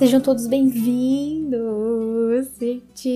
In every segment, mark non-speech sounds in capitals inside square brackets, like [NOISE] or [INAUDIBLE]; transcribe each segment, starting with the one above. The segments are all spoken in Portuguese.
Sejam todos bem-vindos! Gente,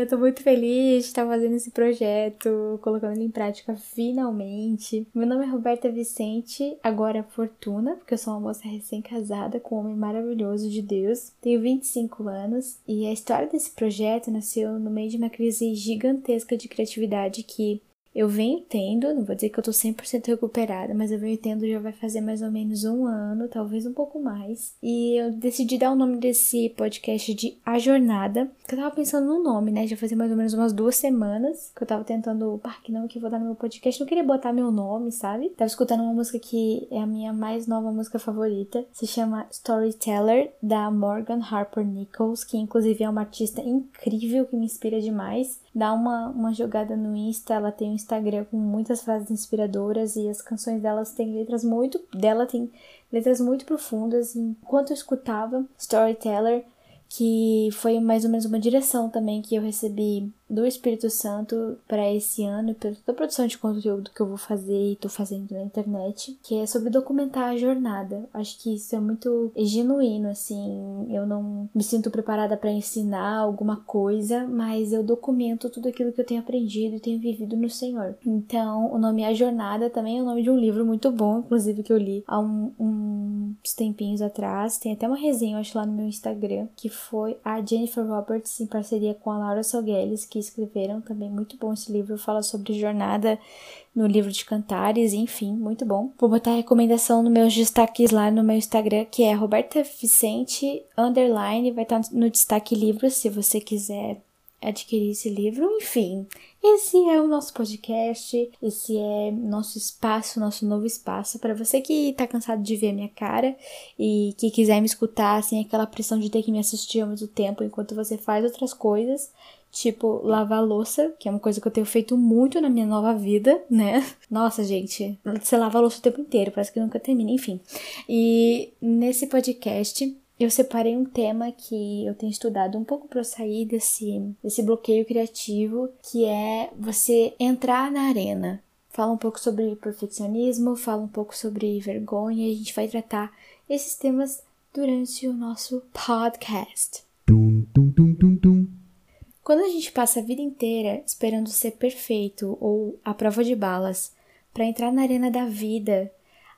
eu tô muito feliz de estar fazendo esse projeto, colocando ele em prática finalmente. Meu nome é Roberta Vicente, agora Fortuna, porque eu sou uma moça recém-casada com um homem maravilhoso de Deus. Tenho 25 anos e a história desse projeto nasceu no meio de uma crise gigantesca de criatividade que eu venho tendo, não vou dizer que eu tô 100% recuperada, mas eu venho tendo já vai fazer mais ou menos um ano, talvez um pouco mais. E eu decidi dar o nome desse podcast de A Jornada, que eu tava pensando no nome, né? Já fazia mais ou menos umas duas semanas que eu tava tentando, pá, que não, que eu vou dar no meu podcast. Não queria botar meu nome, sabe? Tava escutando uma música que é a minha mais nova música favorita. Se chama Storyteller, da Morgan Harper Nichols, que inclusive é uma artista incrível que me inspira demais dá uma, uma jogada no Insta, ela tem um Instagram com muitas frases inspiradoras e as canções delas têm letras muito dela tem letras muito profundas. Enquanto eu escutava Storyteller, que foi mais ou menos uma direção também que eu recebi do Espírito Santo para esse ano, pela toda a produção de conteúdo que eu vou fazer e tô fazendo na internet, que é sobre documentar a jornada. Acho que isso é muito genuíno, assim. Eu não me sinto preparada para ensinar alguma coisa, mas eu documento tudo aquilo que eu tenho aprendido e tenho vivido no Senhor. Então, o nome A Jornada também é o nome de um livro muito bom, inclusive que eu li há um, uns tempinhos atrás. Tem até uma resenha, eu acho, lá no meu Instagram, que foi a Jennifer Roberts em parceria com a Laura Sogueles, que escreveram também muito bom esse livro, fala sobre jornada no livro de cantares, enfim, muito bom. Vou botar a recomendação nos meus destaques lá no meu Instagram, que é Roberta Vicente underline, vai estar no destaque livro se você quiser adquirir esse livro, enfim. Esse é o nosso podcast, esse é nosso espaço, nosso novo espaço para você que tá cansado de ver a minha cara e que quiser me escutar sem aquela pressão de ter que me assistir ao mesmo tempo enquanto você faz outras coisas tipo lavar louça, que é uma coisa que eu tenho feito muito na minha nova vida, [LAUGHS] né? Nossa, gente, você lava louça o tempo inteiro, parece que nunca termina, enfim. E nesse podcast eu separei um tema que eu tenho estudado um pouco para sair desse, desse bloqueio criativo, que é você entrar na arena. Fala um pouco sobre perfeccionismo, fala um pouco sobre vergonha, e a gente vai tratar esses temas durante o nosso podcast. Dum, dum, dum, quando a gente passa a vida inteira esperando ser perfeito ou a prova de balas para entrar na arena da vida,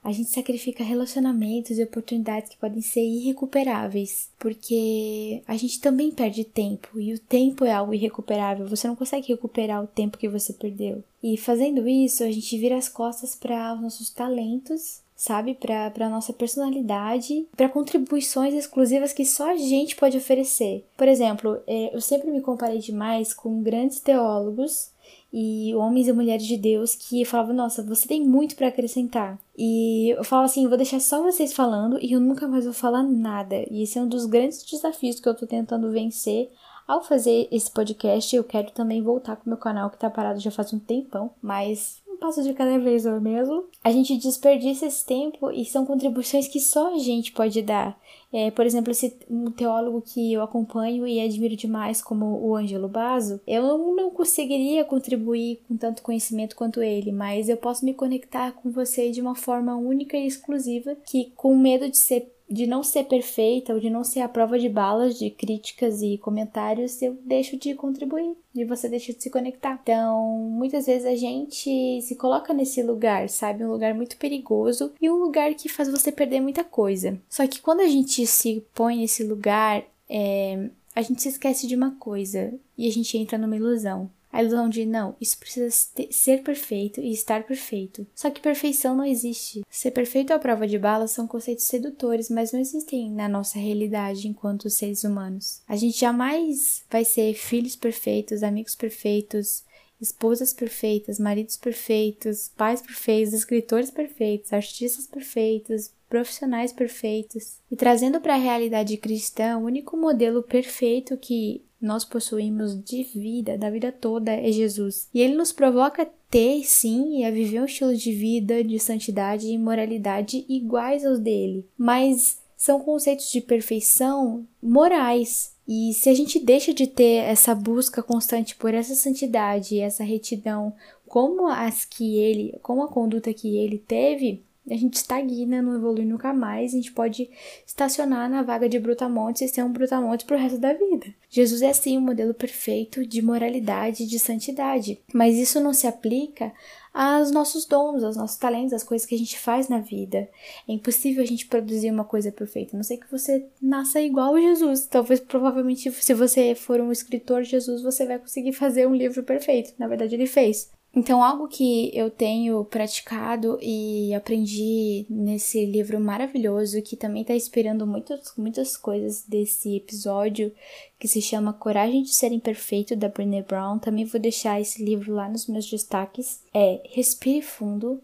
a gente sacrifica relacionamentos e oportunidades que podem ser irrecuperáveis, porque a gente também perde tempo e o tempo é algo irrecuperável, você não consegue recuperar o tempo que você perdeu. E fazendo isso, a gente vira as costas para os nossos talentos sabe? Para a nossa personalidade, para contribuições exclusivas que só a gente pode oferecer. Por exemplo, é, eu sempre me comparei demais com grandes teólogos e homens e mulheres de Deus que falavam: Nossa, você tem muito para acrescentar. E eu falo assim: Vou deixar só vocês falando e eu nunca mais vou falar nada. E esse é um dos grandes desafios que eu tô tentando vencer. Ao fazer esse podcast, eu quero também voltar com o meu canal que tá parado já faz um tempão, mas um passo de cada vez, não é mesmo? A gente desperdiça esse tempo e são contribuições que só a gente pode dar. É, por exemplo, esse um teólogo que eu acompanho e admiro demais, como o Ângelo Basso, eu não conseguiria contribuir com tanto conhecimento quanto ele, mas eu posso me conectar com você de uma forma única e exclusiva que, com medo de ser de não ser perfeita ou de não ser a prova de balas de críticas e comentários, eu deixo de contribuir e você deixa de se conectar. Então, muitas vezes a gente se coloca nesse lugar, sabe? Um lugar muito perigoso e um lugar que faz você perder muita coisa. Só que quando a gente se põe nesse lugar, é, a gente se esquece de uma coisa e a gente entra numa ilusão. A ilusão de não, isso precisa ser perfeito e estar perfeito. Só que perfeição não existe. Ser perfeito à prova de balas são conceitos sedutores, mas não existem na nossa realidade enquanto seres humanos. A gente jamais vai ser filhos perfeitos, amigos perfeitos, esposas perfeitas, maridos perfeitos, pais perfeitos, escritores perfeitos, artistas perfeitos, profissionais perfeitos. E trazendo para a realidade cristã, o único modelo perfeito que nós possuímos de vida, da vida toda, é Jesus. E ele nos provoca a ter, sim, e a viver um estilo de vida de santidade e moralidade iguais aos dele. Mas são conceitos de perfeição morais. E se a gente deixa de ter essa busca constante por essa santidade e essa retidão, como as que ele, como a conduta que ele teve, a gente estagna, não evolui nunca mais, a gente pode estacionar na vaga de brutamontes e ser um brutamontes pro resto da vida. Jesus é sim um modelo perfeito de moralidade e de santidade, mas isso não se aplica aos nossos dons, aos nossos talentos, às coisas que a gente faz na vida. É impossível a gente produzir uma coisa perfeita, a não sei que você nasça igual Jesus. Talvez, provavelmente, se você for um escritor Jesus, você vai conseguir fazer um livro perfeito. Na verdade, ele fez. Então, algo que eu tenho praticado e aprendi nesse livro maravilhoso, que também está inspirando muitas, muitas coisas desse episódio, que se chama Coragem de Ser Imperfeito, da Brené Brown. Também vou deixar esse livro lá nos meus destaques. É Respire Fundo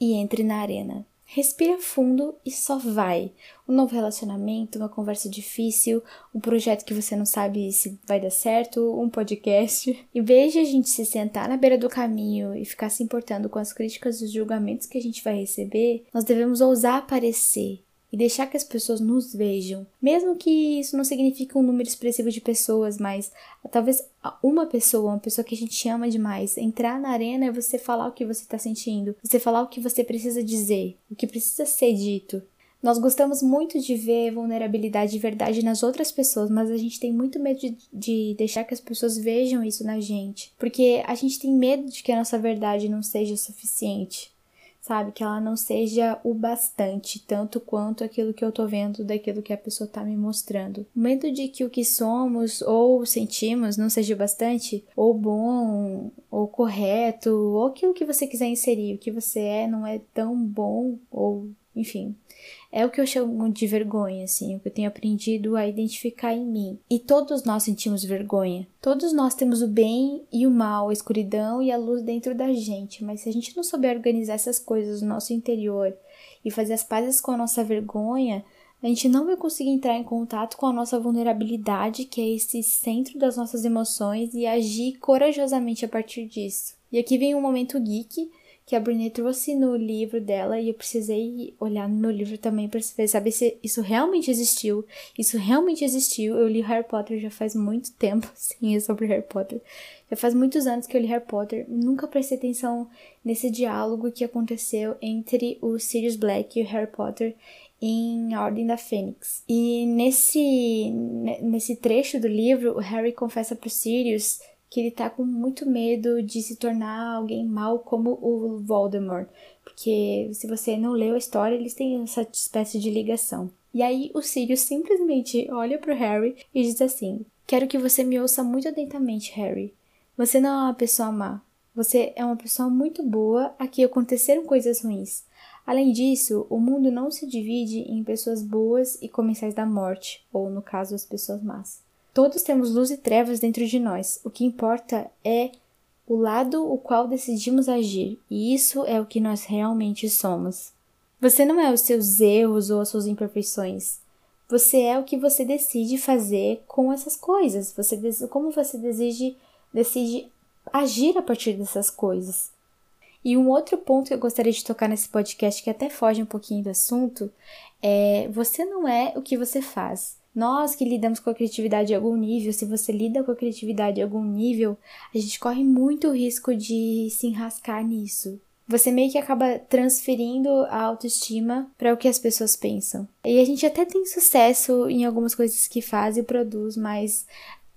e Entre na Arena. Respira fundo e só vai. Um novo relacionamento, uma conversa difícil, um projeto que você não sabe se vai dar certo, um podcast. Em vez de a gente se sentar na beira do caminho e ficar se importando com as críticas e os julgamentos que a gente vai receber, nós devemos ousar aparecer e deixar que as pessoas nos vejam. Mesmo que isso não signifique um número expressivo de pessoas, mas talvez uma pessoa, uma pessoa que a gente ama demais, entrar na arena é você falar o que você está sentindo, você falar o que você precisa dizer, o que precisa ser dito. Nós gostamos muito de ver vulnerabilidade e verdade nas outras pessoas, mas a gente tem muito medo de, de, deixar que as pessoas vejam isso na gente. Porque a gente tem medo de que a nossa verdade não seja suficiente sabe? Que ela não seja o bastante, tanto quanto aquilo que eu tô vendo daquilo que a pessoa tá me mostrando. O medo de que o que somos ou sentimos não seja o bastante, ou bom, ou correto, ou aquilo que você quiser inserir, o que você é não é tão bom, ou enfim. É o que eu chamo de vergonha, assim, o que eu tenho aprendido a identificar em mim. E todos nós sentimos vergonha. Todos nós temos o bem e o mal, a escuridão e a luz dentro da gente, mas se a gente não souber organizar essas coisas no nosso interior e fazer as pazes com a nossa vergonha, a gente não vai conseguir entrar em contato com a nossa vulnerabilidade, que é esse centro das nossas emoções, e agir corajosamente a partir disso. E aqui vem um momento geek que a Brené trouxe no livro dela e eu precisei olhar no meu livro também para saber se isso realmente existiu. Isso realmente existiu. Eu li Harry Potter já faz muito tempo, [LAUGHS] sim, é sobre Harry Potter. Já faz muitos anos que eu li Harry Potter, nunca prestei atenção nesse diálogo que aconteceu entre o Sirius Black e o Harry Potter em Ordem da Fênix. E nesse, nesse trecho do livro, o Harry confessa para o Sirius que ele tá com muito medo de se tornar alguém mal como o Voldemort, porque se você não leu a história, eles têm essa espécie de ligação. E aí o Sirius simplesmente olha pro Harry e diz assim: "Quero que você me ouça muito atentamente, Harry. Você não é uma pessoa má. Você é uma pessoa muito boa a que aconteceram coisas ruins. Além disso, o mundo não se divide em pessoas boas e comensais da morte, ou no caso, as pessoas más. Todos temos luz e trevas dentro de nós. O que importa é o lado o qual decidimos agir, e isso é o que nós realmente somos. Você não é os seus erros ou as suas imperfeições. Você é o que você decide fazer com essas coisas. Você como você decide, decide agir a partir dessas coisas. E um outro ponto que eu gostaria de tocar nesse podcast, que até foge um pouquinho do assunto, é você não é o que você faz. Nós que lidamos com a criatividade em algum nível, se você lida com a criatividade em algum nível, a gente corre muito risco de se enrascar nisso. Você meio que acaba transferindo a autoestima para o que as pessoas pensam. E a gente até tem sucesso em algumas coisas que faz e produz, mas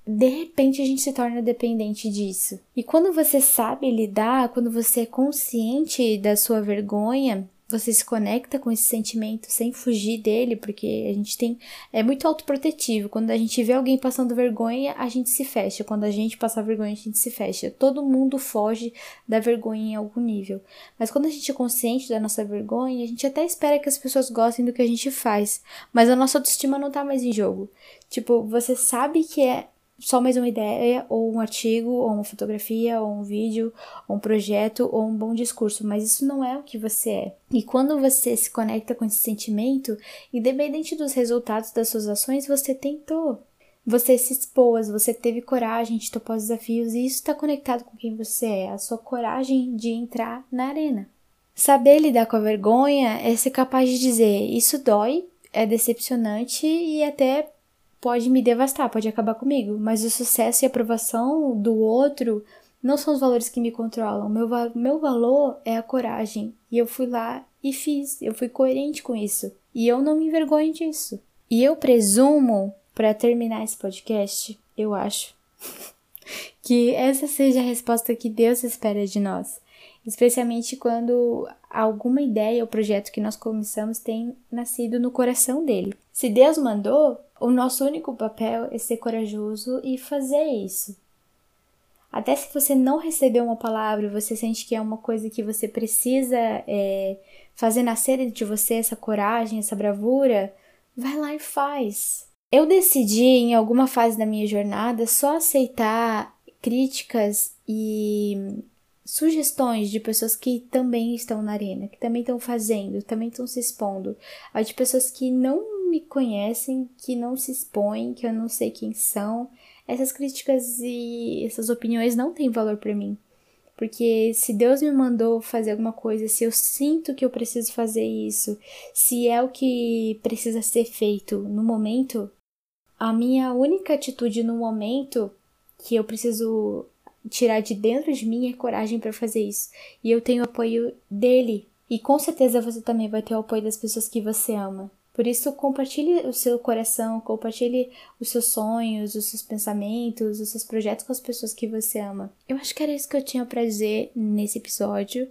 de repente a gente se torna dependente disso. E quando você sabe lidar, quando você é consciente da sua vergonha, você se conecta com esse sentimento sem fugir dele, porque a gente tem. É muito autoprotetivo. Quando a gente vê alguém passando vergonha, a gente se fecha. Quando a gente passa vergonha, a gente se fecha. Todo mundo foge da vergonha em algum nível. Mas quando a gente é consciente da nossa vergonha, a gente até espera que as pessoas gostem do que a gente faz. Mas a nossa autoestima não tá mais em jogo. Tipo, você sabe que é só mais uma ideia, ou um artigo, ou uma fotografia, ou um vídeo, ou um projeto, ou um bom discurso, mas isso não é o que você é. E quando você se conecta com esse sentimento, independente dos resultados das suas ações, você tentou. Você se expôs, você teve coragem de topar os desafios, e isso está conectado com quem você é, a sua coragem de entrar na arena. Saber lidar com a vergonha é ser capaz de dizer: isso dói, é decepcionante e até pode me devastar, pode acabar comigo, mas o sucesso e a aprovação do outro não são os valores que me controlam. Meu, meu valor é a coragem. E eu fui lá e fiz. Eu fui coerente com isso. E eu não me envergonho disso. E eu presumo, para terminar esse podcast, eu acho, [LAUGHS] que essa seja a resposta que Deus espera de nós. Especialmente quando alguma ideia ou projeto que nós começamos tem nascido no coração dele. Se Deus mandou, o nosso único papel é ser corajoso e fazer isso. Até se você não recebeu uma palavra, você sente que é uma coisa que você precisa é, fazer nascer de você essa coragem, essa bravura, vai lá e faz. Eu decidi em alguma fase da minha jornada só aceitar críticas e sugestões de pessoas que também estão na arena, que também estão fazendo, também estão se expondo, a de pessoas que não me conhecem, que não se expõem, que eu não sei quem são, essas críticas e essas opiniões não têm valor para mim. Porque se Deus me mandou fazer alguma coisa, se eu sinto que eu preciso fazer isso, se é o que precisa ser feito no momento, a minha única atitude no momento que eu preciso tirar de dentro de mim é coragem para fazer isso. E eu tenho o apoio dele. E com certeza você também vai ter o apoio das pessoas que você ama. Por isso, compartilhe o seu coração, compartilhe os seus sonhos, os seus pensamentos, os seus projetos com as pessoas que você ama. Eu acho que era isso que eu tinha para dizer nesse episódio.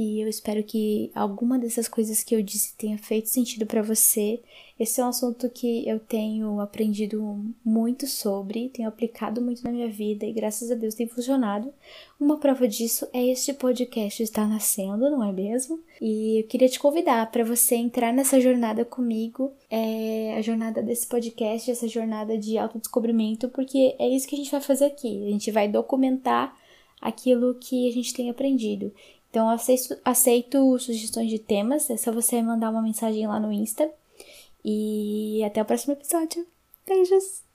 E eu espero que alguma dessas coisas que eu disse tenha feito sentido para você. Esse é um assunto que eu tenho aprendido muito sobre, tenho aplicado muito na minha vida e graças a Deus tem funcionado. Uma prova disso é este podcast estar nascendo, não é mesmo? E eu queria te convidar para você entrar nessa jornada comigo, é a jornada desse podcast, essa jornada de autodescobrimento, porque é isso que a gente vai fazer aqui. A gente vai documentar aquilo que a gente tem aprendido. Então, aceito, aceito sugestões de temas, é só você mandar uma mensagem lá no Insta e até o próximo episódio. Beijos!